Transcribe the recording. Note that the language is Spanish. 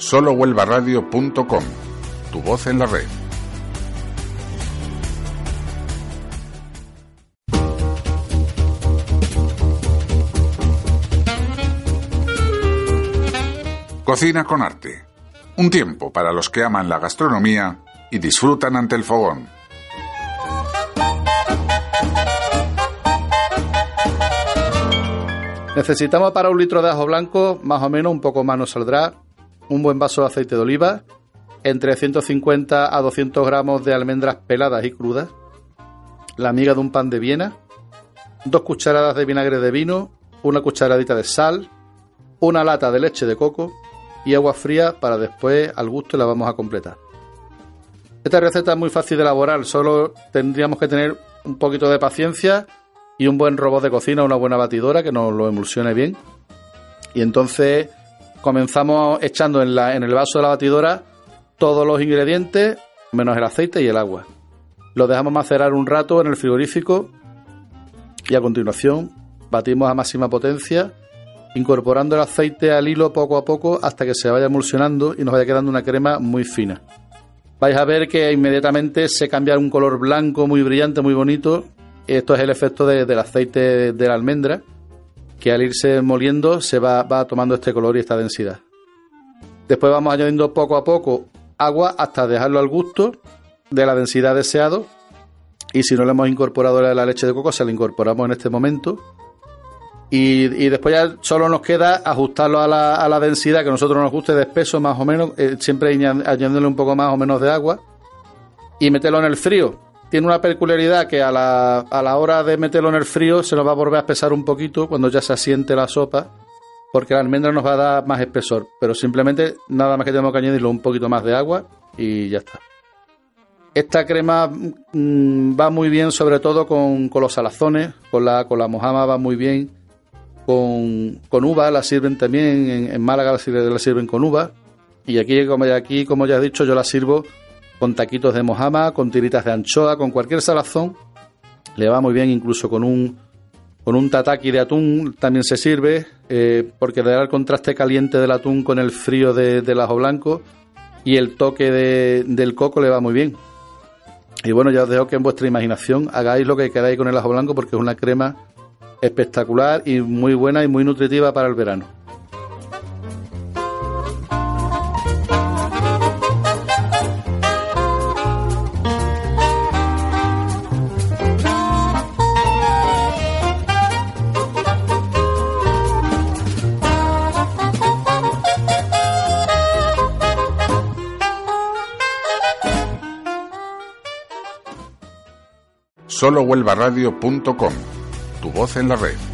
solohuelvaradio.com, tu voz en la red. Cocina con arte. Un tiempo para los que aman la gastronomía y disfrutan ante el fogón. Necesitamos para un litro de ajo blanco, más o menos un poco más nos saldrá, un buen vaso de aceite de oliva, entre 150 a 200 gramos de almendras peladas y crudas, la miga de un pan de Viena, dos cucharadas de vinagre de vino, una cucharadita de sal, una lata de leche de coco y agua fría para después al gusto la vamos a completar. Esta receta es muy fácil de elaborar, solo tendríamos que tener un poquito de paciencia y un buen robot de cocina, una buena batidora que nos lo emulsione bien. Y entonces comenzamos echando en, la, en el vaso de la batidora todos los ingredientes menos el aceite y el agua. Lo dejamos macerar un rato en el frigorífico y a continuación batimos a máxima potencia incorporando el aceite al hilo poco a poco hasta que se vaya emulsionando y nos vaya quedando una crema muy fina. Vais a ver que inmediatamente se cambia un color blanco muy brillante, muy bonito. Esto es el efecto del aceite de la almendra, que al irse moliendo se va, tomando este color y esta densidad. Después vamos añadiendo poco a poco agua hasta dejarlo al gusto de la densidad deseado. Y si no le hemos incorporado la leche de coco, se la incorporamos en este momento y, después ya solo nos queda ajustarlo a la, a la densidad que a nosotros nos guste de espeso más o menos, eh, siempre añadiéndole un poco más o menos de agua y meterlo en el frío. Tiene una peculiaridad que a la, a la hora de meterlo en el frío se nos va a volver a espesar un poquito cuando ya se asiente la sopa, porque la almendra nos va a dar más espesor, pero simplemente nada más que tenemos que añadirle un poquito más de agua y ya está. Esta crema mm, va muy bien sobre todo con, con los salazones, con la, con la mojama va muy bien con, uva, la sirven también, en, Málaga la sirven, con uva. Y aquí como, aquí, como ya he dicho, yo la sirvo con taquitos de mojama, con tiritas de anchoa, con cualquier salazón. Le va muy bien incluso con un, con un tataki de atún también se sirve, eh, porque le da el contraste caliente del atún con el frío del ajo blanco y el toque del coco le va muy bien. Y bueno, ya os dejo que en vuestra imaginación hagáis lo que queráis con el ajo blanco porque es una crema espectacular y muy buena y muy nutritiva para el verano. Solo tu voz en la red.